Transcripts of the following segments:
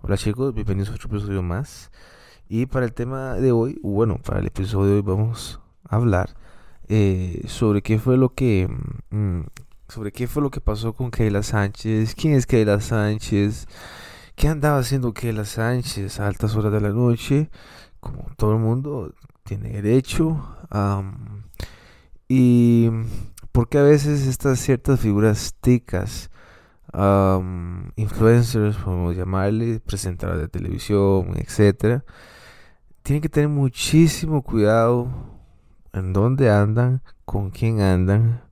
Hola chicos, bienvenidos a otro episodio más. Y para el tema de hoy, bueno, para el episodio de hoy vamos a hablar eh, sobre qué fue lo que mm, sobre qué fue lo que pasó con Keila Sánchez, quién es Keila Sánchez, qué andaba haciendo Keila Sánchez a altas horas de la noche, como todo el mundo tiene derecho, y por qué a veces estas ciertas figuras ticas influencers, podemos llamarle, presentadoras de televisión, etcétera, tienen que tener muchísimo cuidado en dónde andan, con quién andan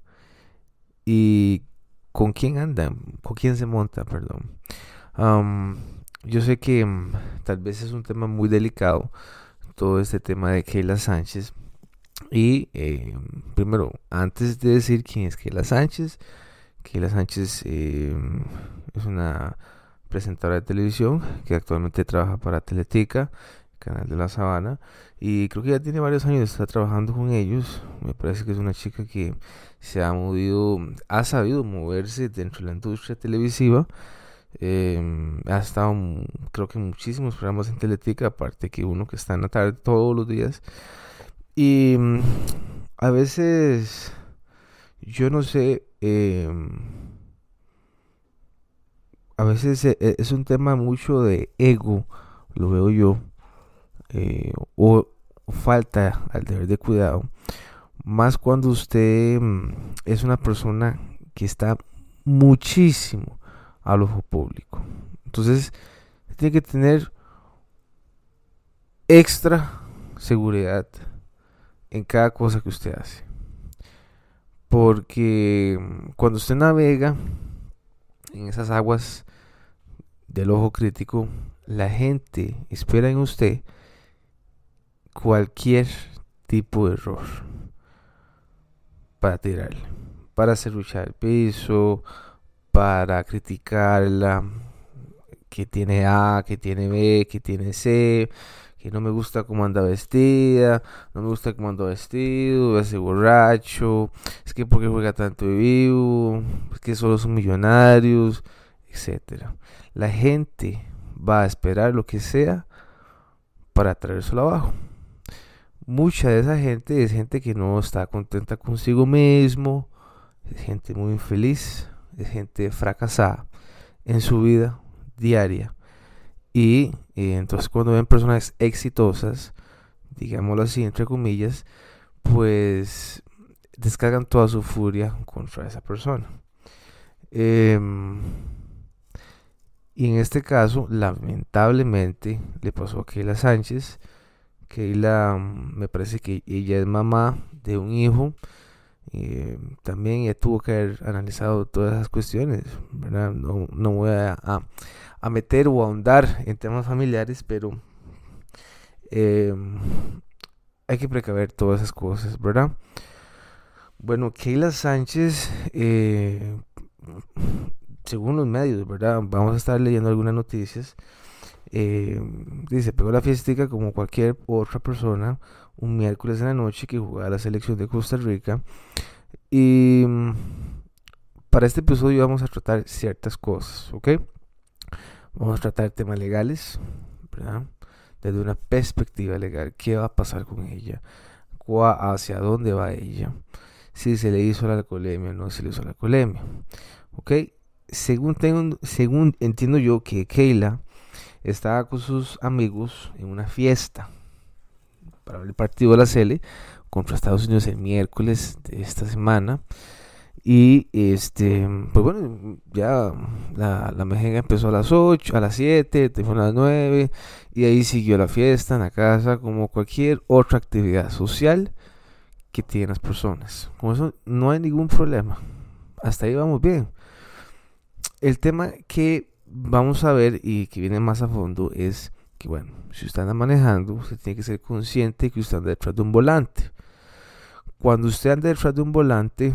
y con quién andan, con quién se monta, perdón. yo sé que mm, tal vez es un tema muy delicado, todo este tema de Keila Sánchez. Y eh, primero, antes de decir quién es Keila Sánchez, Keila Sánchez eh, es una presentadora de televisión que actualmente trabaja para Teletica, canal de la Sabana, y creo que ya tiene varios años estar trabajando con ellos. Me parece que es una chica que se ha movido, ha sabido moverse dentro de la industria televisiva. Eh, ha estado, creo que muchísimos programas en Teletica, aparte que uno que está en la tarde todos los días. Y mm, a veces yo no sé Em, a veces e, e, es un tema mucho de ego, lo veo yo, eh, o falta al deber de cuidado, más cuando usted mm, es una persona que está muchísimo al ojo público. Entonces, tiene que tener extra seguridad en cada cosa que usted hace. Porque cuando usted navega en esas aguas del ojo crítico, la gente espera en usted cualquier tipo de error para tirarle, para hacer luchar el piso, para criticarla, que tiene A, que tiene B, que tiene C, que no me gusta cómo anda vestida, no me gusta cómo anda vestido, ese borracho, es que porque juega tanto vivo, es que solo son millonarios, etcétera. La gente va a esperar lo que sea para traérselo abajo. Mucha de esa gente es gente que no está contenta consigo mismo, es gente muy infeliz, es gente fracasada en su vida diaria y, entonces cuando ven personas exitosas, digámoslo así, entre comillas, pues descargan toda su furia contra esa persona. Em, y en este caso, lamentablemente, le pasó a Keila Sánchez. Keila, me parece que ella es mamá de un hijo. Eh, también ella tuvo que haber analizado todas esas cuestiones. No, no voy a, a meter o ahondar en temas familiares, pero em, hay que precaver todas esas cosas, ¿verdad? Bueno, Keila Sánchez, eh, según los medios, ¿verdad? Vamos a estar leyendo algunas noticias. Eh, dice, pegó la fiestica como cualquier otra persona un miércoles en la noche que jugaba la selección de Costa Rica. Y mm, para este episodio vamos a tratar ciertas cosas, ¿ok? Vamos a tratar temas legales, ¿verdad? Desde una perspectiva legal, ¿qué va a pasar con ella? ¿Hacia dónde va ella? Si se le hizo la alcoholemia o no se le hizo la alcoholemia. ¿Ok? Según, tengo, según entiendo yo que Keila estaba con sus amigos en una fiesta para el partido de la Cele contra Estados Unidos el miércoles de esta semana. Y este, pues bueno, ya la, la mejenga empezó a las 8, a las 7, fue a las 9, y ahí siguió la fiesta en la casa, como cualquier otra actividad social que tienen las personas. Con eso no hay ningún problema. Hasta ahí vamos bien. El tema que vamos a ver y que viene más a fondo es que, bueno, si usted anda manejando, usted tiene que ser consciente que usted anda detrás de un volante. Cuando usted anda detrás de un volante,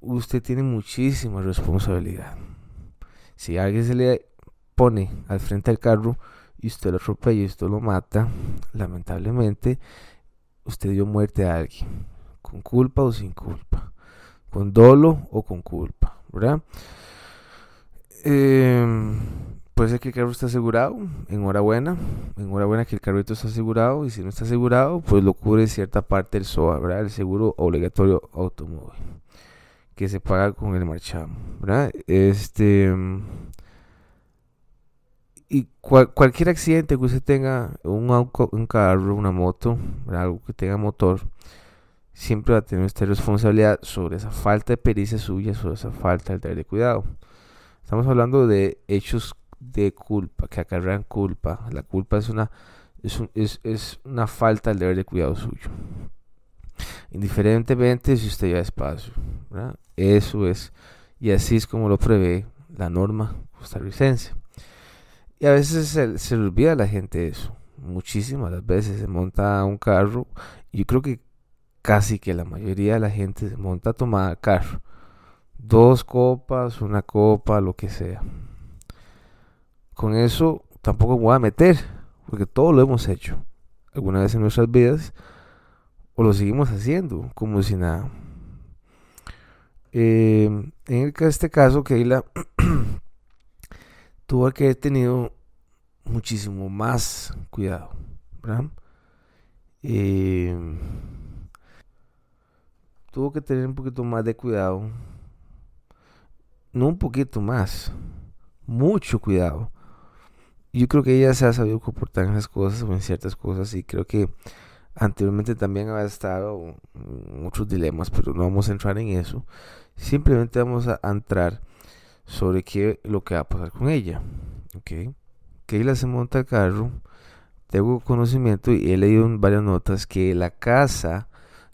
usted tiene muchísima responsabilidad. Si alguien se le pone al frente del carro y usted lo atropella y usted lo mata, lamentablemente usted dio muerte a alguien, con culpa o sin culpa, con dolo o con culpa, ¿verdad? Em, puede ser que el carro esté asegurado, enhorabuena, enhorabuena que el carrito está asegurado y si no está asegurado, pues lo cubre cierta parte del SOA, ¿verdad? El seguro obligatorio automóvil que se paga con el marchamo, ¿verdad? Este y cualquier accidente que usted tenga, un, un carro, una moto, algo que tenga motor, siempre va a tener usted responsabilidad sobre esa falta de pericia suya, sobre esa falta de cuidado. Estamos hablando de hechos de culpa, que acarrean culpa. La culpa es una, es, es, una falta del deber de cuidado suyo. Indiferentemente si usted lleva espacio. Eso es. Y así es como lo prevé la norma costarricense. Y a veces se, se le olvida a la gente eso. Muchísimas veces se monta un carro. Yo creo que casi que la mayoría de la gente se monta a carro. Dos copas, una copa, lo que sea. Con eso tampoco me voy a meter, porque todo lo hemos hecho alguna vez en nuestras vidas o lo seguimos haciendo como si nada. Eh, en este caso, Keila tuvo que haber tenido muchísimo más cuidado. Eh, tuvo que tener un poquito más de cuidado. No un poquito más, mucho cuidado. Yo creo que ella se ha sabido comportar en las cosas o en ciertas cosas y creo que anteriormente también había estado muchos dilemas, pero no vamos a entrar en eso. Simplemente vamos a entrar sobre qué lo que va a pasar con ella. ¿ok? ella se monta al carro, tengo conocimiento y he leído en varias notas que la casa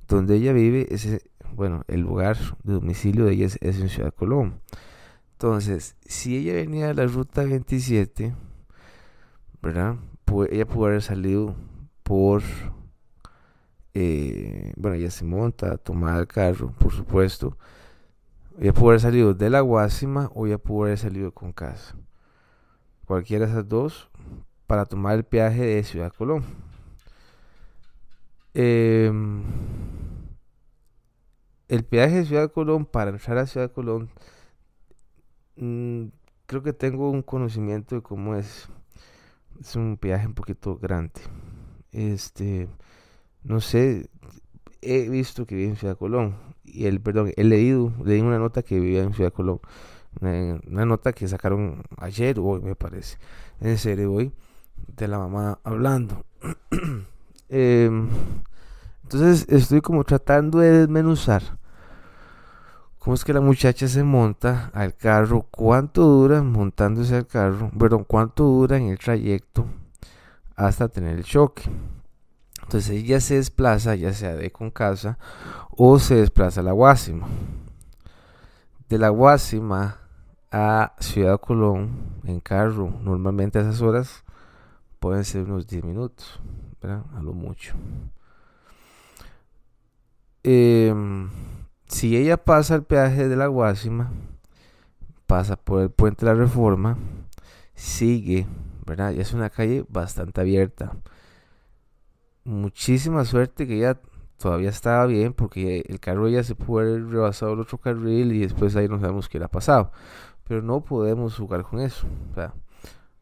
donde ella vive es, bueno, el lugar de domicilio de ella es, en Ciudad Colón. Entonces, si ella venía de la ruta 27, ¿verdad? ella pudo haber salido por, eh, bueno, ella se monta, toma el carro, por supuesto. Ella pudo haber salido de la Guásima o ella pudo haber salido con casa. Cualquiera de esas dos para tomar el peaje de Ciudad Colón. Em, el peaje de Ciudad Colón para entrar a Ciudad Colón mm, creo que tengo un conocimiento de cómo es es un peaje un poquito grande. Este, no sé, he visto que vive en Ciudad Colón. Y el, perdón, he leído, leí una nota que vivía en Ciudad Colón. Una, nota que sacaron ayer hoy, me parece. En serio, hoy, de la mamá hablando. Em, entonces estoy como tratando de desmenuzar cómo es que la muchacha se monta al carro, cuánto dura montándose al carro, perdón, cuánto dura en el trayecto hasta tener el choque. Entonces ella se desplaza, ya sea de con casa o se desplaza a la Guásima. De la Guásima a Ciudad Colón en carro, normalmente a esas horas pueden ser unos 10 minutos, ¿verdad? A lo mucho. Eh, si ella pasa el peaje de la Guásima, pasa por el puente de la Reforma, sigue, ¿verdad? Ya es una calle bastante abierta. Muchísima suerte que ella todavía estaba bien porque el carro ya se pudo haber rebasado el otro carril y después ahí no sabemos qué le ha pasado. Pero no podemos jugar con eso. O sea,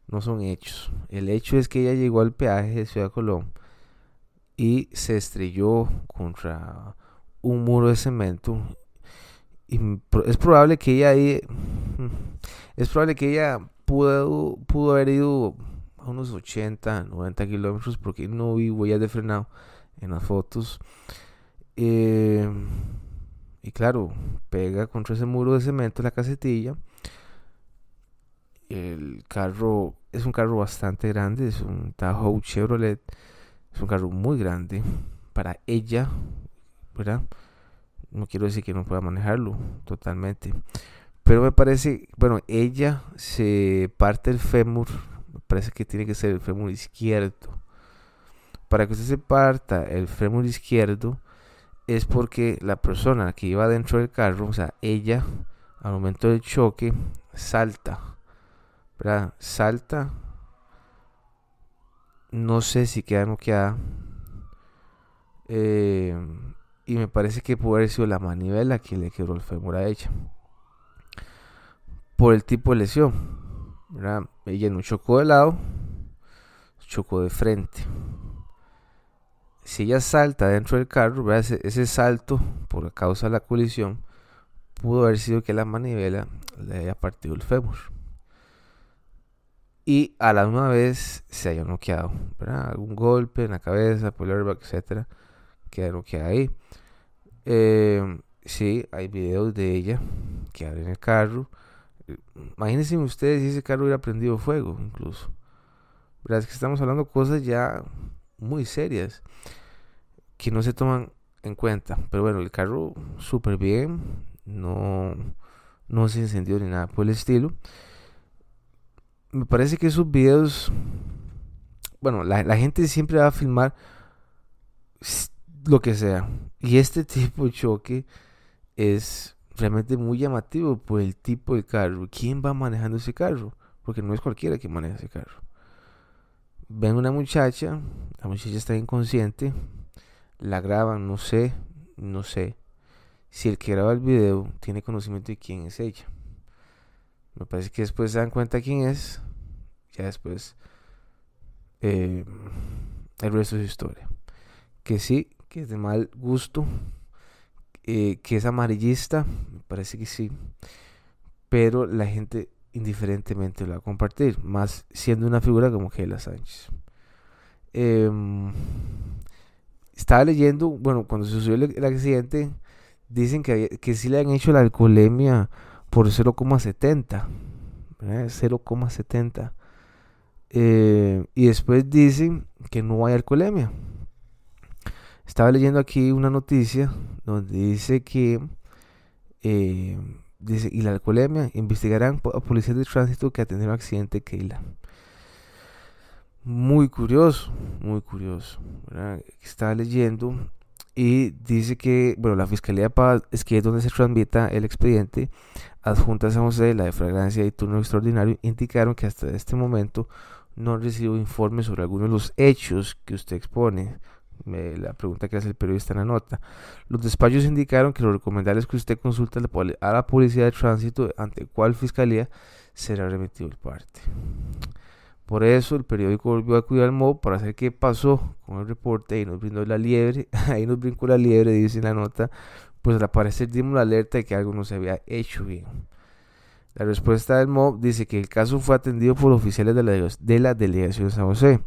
no son hechos. El hecho es que ella llegó al peaje de Ciudad Colón y se estrelló contra un muro de cemento y es probable que ella ahí, es probable que ella pudo, pudo haber ido a unos 80, 90 kilómetros porque no vi huellas de frenado en las fotos. Eh, y claro, pega contra ese muro de cemento la casetilla. El carro es un carro bastante grande, es un Tahoe Chevrolet, es un carro muy grande para ella, ¿verdad? No quiero decir que no pueda manejarlo totalmente. Pero me parece, bueno, ella se parte el fémur, me parece que tiene que ser el fémur izquierdo. Para que usted se parta el fémur izquierdo es porque la persona que iba dentro del carro, o sea, ella, al momento del choque, salta. ¿Verdad? Salta. No sé si queda noqueada. Eh, y me parece que puede haber sido la manivela que le quebró el fémur a ella. Por el tipo de lesión. Ella no chocó de lado, chocó de frente. Si ella salta dentro del carro, ese, salto por causa de la colisión pudo haber sido que la manivela le haya partido el fémur. Y a la misma vez se haya noqueado, Algún golpe en la cabeza, airbag, etcétera, queda noqueada ahí. Eh, sí, hay videos de ella que abre el carro. Imagínense ustedes si ese carro hubiera prendido fuego, incluso. Es que estamos hablando cosas ya muy serias que no se toman en cuenta. Pero bueno, el carro súper bien, no, no se incendió ni nada por el estilo. Me parece que esos videos, bueno, la, la gente siempre va a filmar lo que sea. Y este tipo de choque es realmente muy llamativo por el tipo de carro. ¿Quién va manejando ese carro? Porque no es cualquiera que maneja ese carro. Ven una muchacha, la muchacha está inconsciente, la graban, no sé, no sé si el que graba el video tiene conocimiento de quién es ella. Me parece que después se dan cuenta quién es, ya después eh, el resto es historia. Que sí, que es de mal gusto, eh, que es amarillista, me parece que sí, pero la gente indiferentemente lo va a compartir, más siendo una figura como Gela Sánchez. Em, estaba leyendo, bueno, cuando sucedió el, accidente, dicen que, que sí le han hecho la alcoholemia por 0,70, 0,70. Eh, y después dicen que no hay alcoholemia. Estaba leyendo aquí una noticia donde dice que eh, dice, y la alcoholemia investigarán a policías de tránsito que atendieron accidente Keila. Muy curioso, muy curioso. Estaba leyendo y dice que, bueno, la Fiscalía de Paz es que es donde se transmita el expediente. Adjuntas a José, la de Fragancia y Turno Extraordinario indicaron que hasta este momento no recibido informes sobre algunos de los hechos que usted expone la pregunta que hace el periodista en la nota. Los despachos indicaron que lo recomendable es que usted consulte a la policía de tránsito ante cuál fiscalía será remitido el parte. Por eso el periódico volvió a acudir al MOB para saber qué pasó con el reporte y nos brindó la liebre, ahí nos brincó la liebre, dice en la nota, pues al parecer dimos la alerta de que algo no se había hecho bien. La respuesta del MOB dice que el caso fue atendido por oficiales de la, de la delegación de San José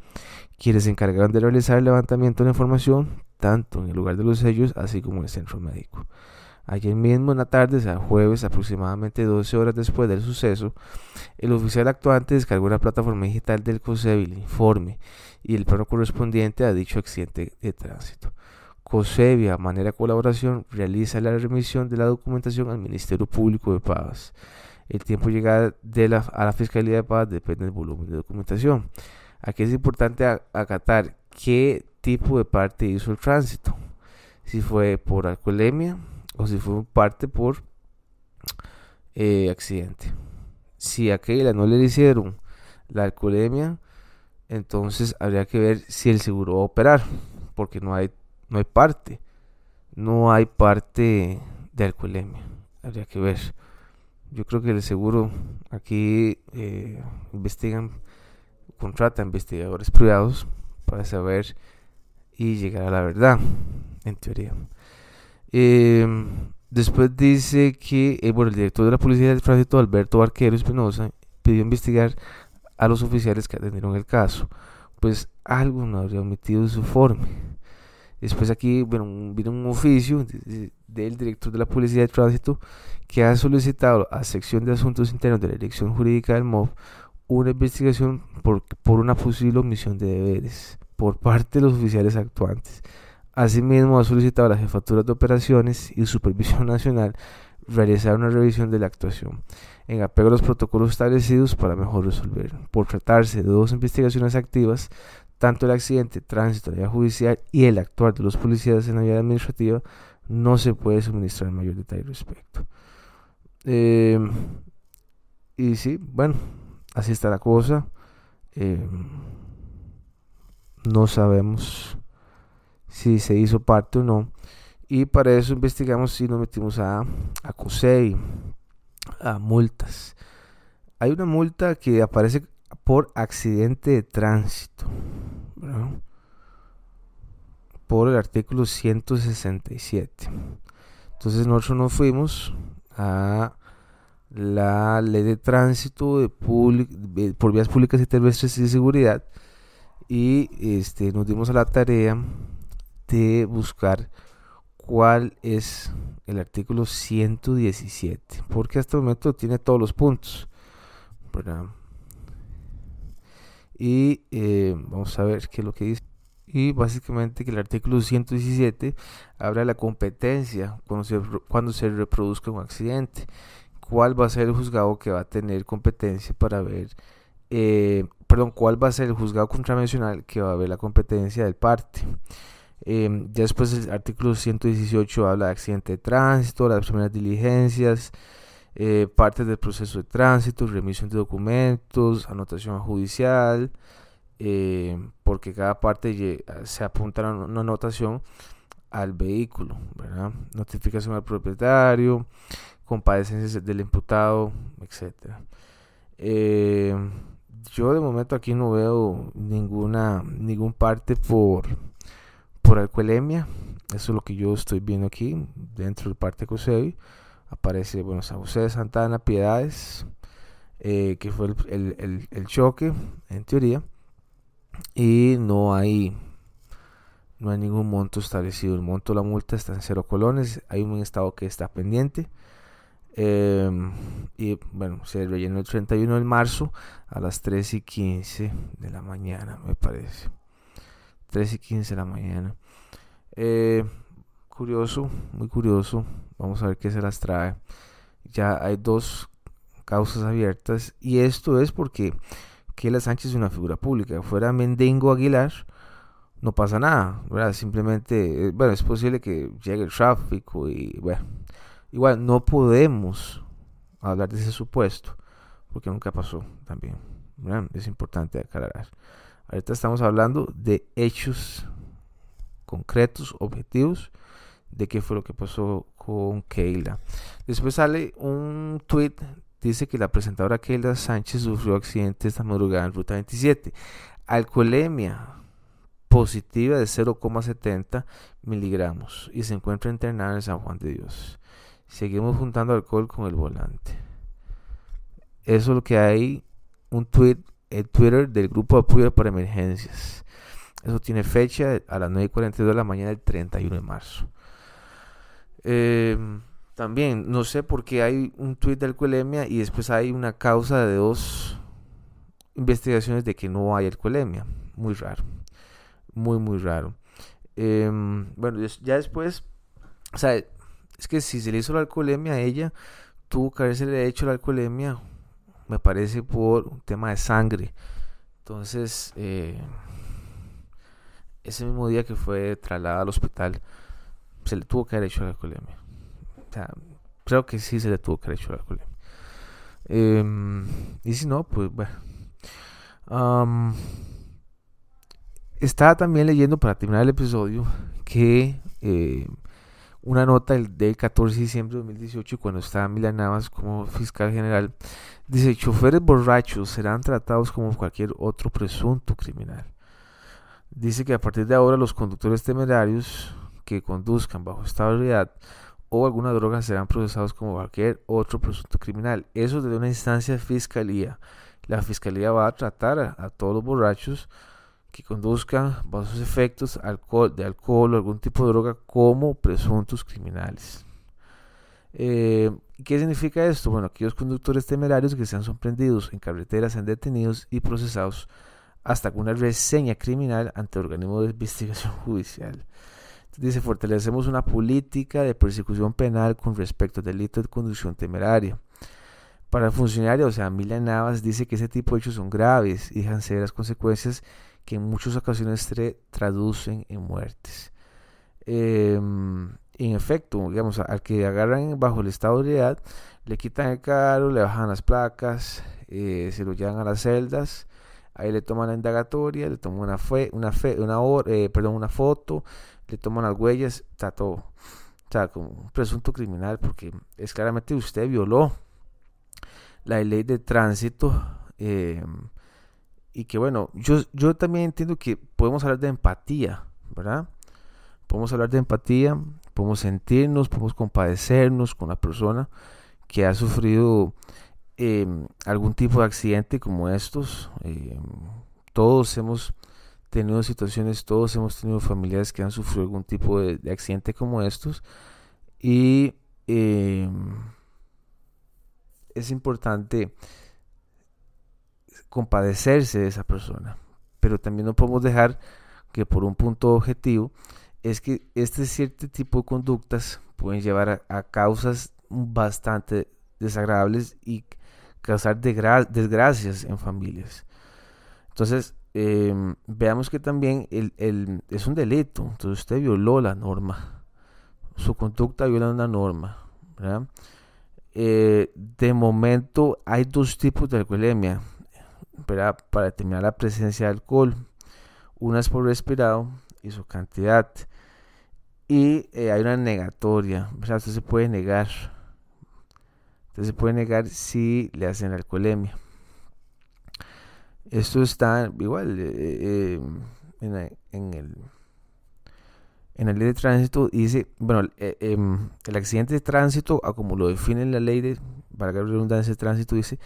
quienes se encargaron de realizar el levantamiento de la información tanto en el lugar de los sellos así como en el centro médico. Ayer mismo en la tarde, o sea, jueves, aproximadamente 12 horas después del suceso, el oficial actuante descargó la plataforma digital del COSEBI el informe y el plano correspondiente a dicho accidente de tránsito. COSEBI, a manera de colaboración, realiza la remisión de la documentación al Ministerio Público de Paz. El tiempo de llegada de la, a la Fiscalía de Paz depende del volumen de documentación. Aquí es importante acatar qué tipo de parte hizo el tránsito. Si fue por alcoholemia o si fue parte por eh, accidente. Si a aquella no le hicieron la alcoholemia, entonces habría que ver si el seguro va a operar, porque no hay, no hay parte. No hay parte de alcoholemia. Habría que ver. Yo creo que el seguro aquí eh, investigan contrata investigadores privados para saber y llegar a la verdad, en teoría. Em, después dice que eh, bueno, el director de la Policía de Tránsito, Alberto Barquero Espinosa, pidió investigar a los oficiales que atendieron el caso, pues algo no habría omitido su informe. Después aquí bueno, vino un oficio del director de la Policía de Tránsito que ha solicitado a la sección de asuntos internos de la Dirección Jurídica del MOV una investigación por, por una posible omisión de deberes por parte de los oficiales actuantes. Asimismo, ha solicitado a las jefaturas de operaciones y supervisión nacional realizar una revisión de la actuación en apego a los protocolos establecidos para mejor resolver. Por tratarse de dos investigaciones activas, tanto el accidente, tránsito, la vía judicial y el actuar de los policías en la vía administrativa, no se puede suministrar mayor detalle al respecto. Eh, y sí, bueno, así está la cosa. Eh, no sabemos si se hizo parte o no. Y para eso investigamos si nos metimos a, a a multas. hay una multa que aparece por accidente de tránsito. Por el artículo 167. Entonces nosotros nos fuimos a la ley de tránsito de por vías públicas y terrestres y seguridad y este, nos dimos a la tarea de buscar cuál es el artículo 117 porque hasta el momento tiene todos los puntos y eh, vamos a ver qué es lo que dice y básicamente que el artículo 117 habla de la competencia cuando se, cuando se reproduzca un accidente cuál va a ser el juzgado que va a tener competencia para ver, eh, perdón, cuál va a ser el juzgado contravencional que va a ver la competencia del parte. Eh, ya después el artículo 118 habla de accidente de tránsito, las primeras diligencias, eh, partes del proceso de tránsito, remisión de documentos, anotación judicial, porque cada parte se apunta a una anotación al vehículo, notificación al propietario, compadecencias del imputado, etcétera. Eh, yo de momento aquí no veo ninguna ningún parte por por alcoholemia. Eso es lo que yo estoy viendo aquí dentro del parte COSEBI. Aparece, bueno, San José de Santana, Piedades, eh, que fue el, el, choque, en teoría. Y no hay no hay ningún monto establecido. El monto de la multa está en cero colones. Hay un estado que está pendiente. Em, y bueno, se rellenó el 31 de marzo a las 3 y 15 de la mañana, me parece. 3 y 15 de la mañana. Eh, curioso, muy curioso. Vamos a ver qué se las trae. Ya hay dos causas abiertas. Y esto es porque Keila Sánchez es una figura pública. Fuera Mendengo Aguilar, no pasa nada. Simplemente, eh, bueno, es posible que llegue el tráfico y bueno Igual no podemos hablar de ese supuesto porque nunca pasó también. Es importante aclarar. Ahorita estamos hablando de hechos concretos, objetivos, de qué fue lo que pasó con Keila. Después sale un tweet, dice que la presentadora Keila Sánchez sufrió accidente esta madrugada en Ruta 27. Alcoholemia positiva de 0,70 miligramos y se encuentra internada en San Juan de Dios. Seguimos juntando alcohol con el volante. Eso es lo que hay. Un tweet en Twitter del grupo de apoyo para emergencias. Eso tiene fecha a las 9.42 de la mañana del 31 de marzo. Em, también, no sé por qué hay un tweet de alcoholemia y después hay una causa de dos investigaciones de que no hay alcoholemia. Muy raro. Muy, muy raro. Em, bueno, ya después, o sea, es que si se le hizo la alcoholemia a ella, tuvo que haberse hecho la alcoholemia, me parece, por un tema de sangre. Entonces, eh, ese mismo día que fue trasladada al hospital, se le tuvo que haber hecho la alcoholemia. Sea, creo que sí se le tuvo que haber hecho la alcoholemia. Em, y si no, pues bueno. estaba también leyendo para terminar el episodio que eh, una nota del, 14 de diciembre de 2018 cuando estaba Milan Navas como fiscal general dice choferes borrachos serán tratados como cualquier otro presunto criminal dice que a partir de ahora los conductores temerarios que conduzcan bajo ebriedad o alguna droga serán procesados como cualquier otro presunto criminal eso desde una instancia de fiscalía la fiscalía va a tratar a todos los borrachos que conduzcan bajo sus efectos de alcohol o algún tipo de droga como presuntos criminales. Eh, ¿Qué significa esto? Bueno, aquellos conductores temerarios que sean sorprendidos en carreteras sean detenidos y procesados hasta con una reseña criminal ante el organismo de investigación judicial. Dice, fortalecemos una política de persecución penal con respecto al delito de conducción temeraria. Para el funcionario, o sea, Mila Navas dice que ese tipo de hechos son graves y dejan severas consecuencias que en muchas ocasiones se traducen en muertes. Em, en efecto, digamos, al que agarran bajo el estado de ebriedad, le quitan el carro, le bajan las placas, eh, se lo llevan a las celdas, ahí le toman la indagatoria, le toman una, fe, una, fe, una, eh, perdón, una foto, le toman las huellas, está todo. O como un presunto criminal, porque es claramente usted violó la ley de tránsito. Eh, y que bueno, yo, yo también entiendo que podemos hablar de empatía, ¿verdad? Podemos hablar de empatía, podemos sentirnos, podemos compadecernos con la persona que ha sufrido em, algún tipo de accidente como estos. Em, todos hemos tenido situaciones, todos hemos tenido familiares que han sufrido algún tipo de, accidente como estos. Y em, es importante compadecerse de esa persona. Pero también no podemos dejar que por un punto objetivo es que este cierto tipo de conductas pueden llevar a, causas bastante desagradables y causar desgracias en familias. Entonces, em, veamos que también el, es un delito. Entonces usted violó la norma. Su conducta viola una norma. Eh, de momento hay dos tipos de alcoholemia para determinar la presencia de alcohol. Una es por respirado y su cantidad. Y eh, hay una negatoria. O se puede negar. Usted se puede negar si le hacen alcoholemia. Esto está igual eh, eh, en, el en la ley de tránsito dice, bueno, em, el accidente de tránsito, como lo define la ley de, para la redundancia de tránsito, dice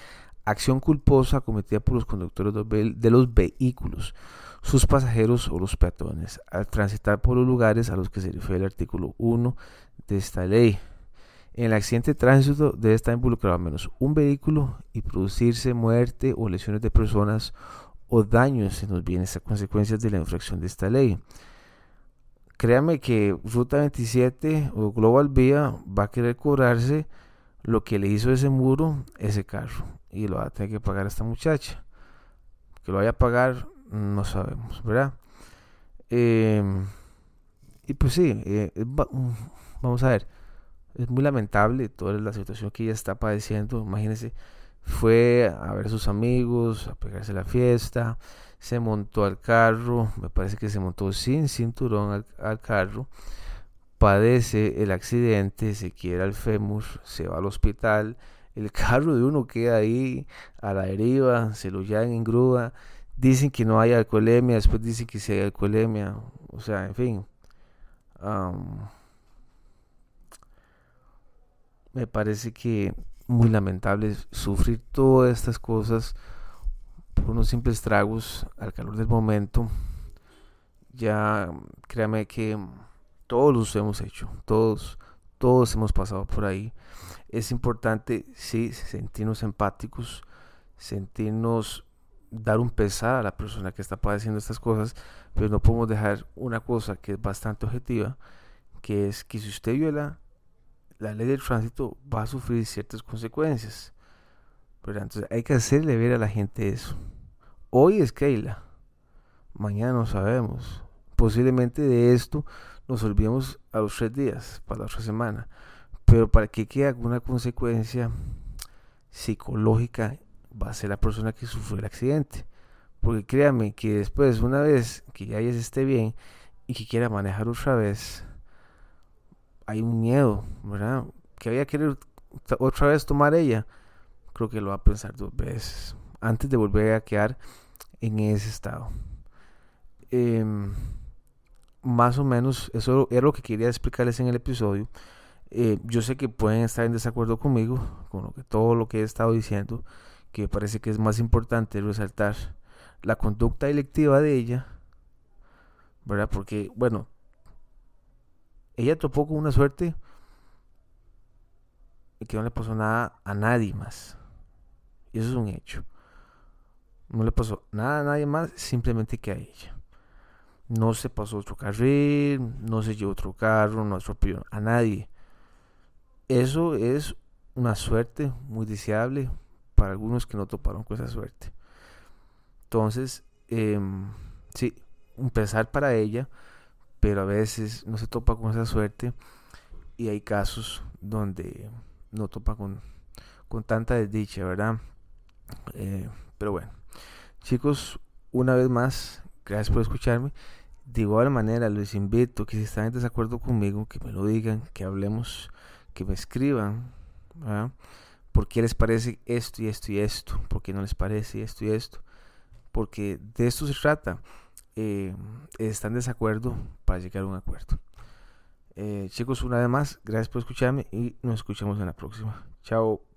acción culposa cometida por los conductores de los vehículos, sus pasajeros o los peatones, al transitar por los lugares a los que se refiere el artículo 1 de esta ley. En el accidente de tránsito debe estar involucrado al menos un vehículo y producirse muerte o lesiones de personas o daños en los bienes a consecuencias de la infracción de esta ley. Créame que Ruta 27 o Global Vía va a querer cobrarse lo que le hizo ese muro, ese carro, y lo va a tener que pagar esta muchacha. Que lo vaya a pagar, no sabemos, ¿verdad? Em, y pues sí, eh, mm, vamos a ver, es muy lamentable toda la situación que ella está padeciendo. Imagínense, fue a ver a sus amigos, a pegarse la fiesta, se montó al carro, me parece que se montó sin cinturón al carro padece el accidente, se quiera el fémur, se va al hospital, el carro de uno queda ahí a la deriva, se lo llevan en grúa, dicen que no hay alcoholemia, después dicen que sí hay alcoholemia, o sea, en fin. Me parece que muy lamentable sufrir todas estas cosas por unos simples tragos al calor del momento. Ya créame que todos los hemos hecho, todos, todos hemos pasado por ahí. Es importante, sí, sentirnos empáticos, sentirnos, dar un pesar a la persona que está padeciendo estas cosas, pero no podemos dejar una cosa que es bastante objetiva, que es que si usted viola la ley del tránsito, va a sufrir ciertas consecuencias. Pero entonces hay que hacerle ver a la gente eso. Hoy es Keila, mañana no sabemos. Posiblemente de esto nos olvidemos a los tres días, para la otra semana. Pero para que quede alguna consecuencia psicológica, va a ser la persona que sufrió el accidente. Porque créame que después, una vez que ya esté bien y que quiera manejar otra vez, hay un miedo, ¿verdad? Que vaya a querer otra vez tomar ella. Creo que lo va a pensar dos veces antes de volver a quedar en ese estado. Eh, más o menos eso era lo que quería explicarles en el episodio. Eh, yo sé que pueden estar en desacuerdo conmigo, con lo que, todo lo que he estado diciendo, que parece que es más importante resaltar la conducta electiva de ella, ¿verdad? Porque, bueno, ella topó con una suerte que no le pasó nada a nadie más. Y eso es un hecho. No le pasó nada a nadie más, simplemente que a ella no se pasó otro carril, no se llevó otro carro, no atropelló a nadie. Eso es una suerte muy deseable para algunos que no toparon con esa suerte. Entonces, eh, sí, un pesar para ella, pero a veces no se topa con esa suerte y hay casos donde no topa con, con tanta desdicha, ¿verdad? Eh, pero bueno, chicos, una vez más, gracias por escucharme. De igual manera, les invito que si están en desacuerdo conmigo, que me lo digan, que hablemos, que me escriban, por qué les parece esto y esto y esto, por qué no les parece esto y esto, porque de esto se trata. Eh, están en desacuerdo para llegar a un acuerdo. Eh, chicos, una vez más, gracias por escucharme y nos escuchamos en la próxima. Chao.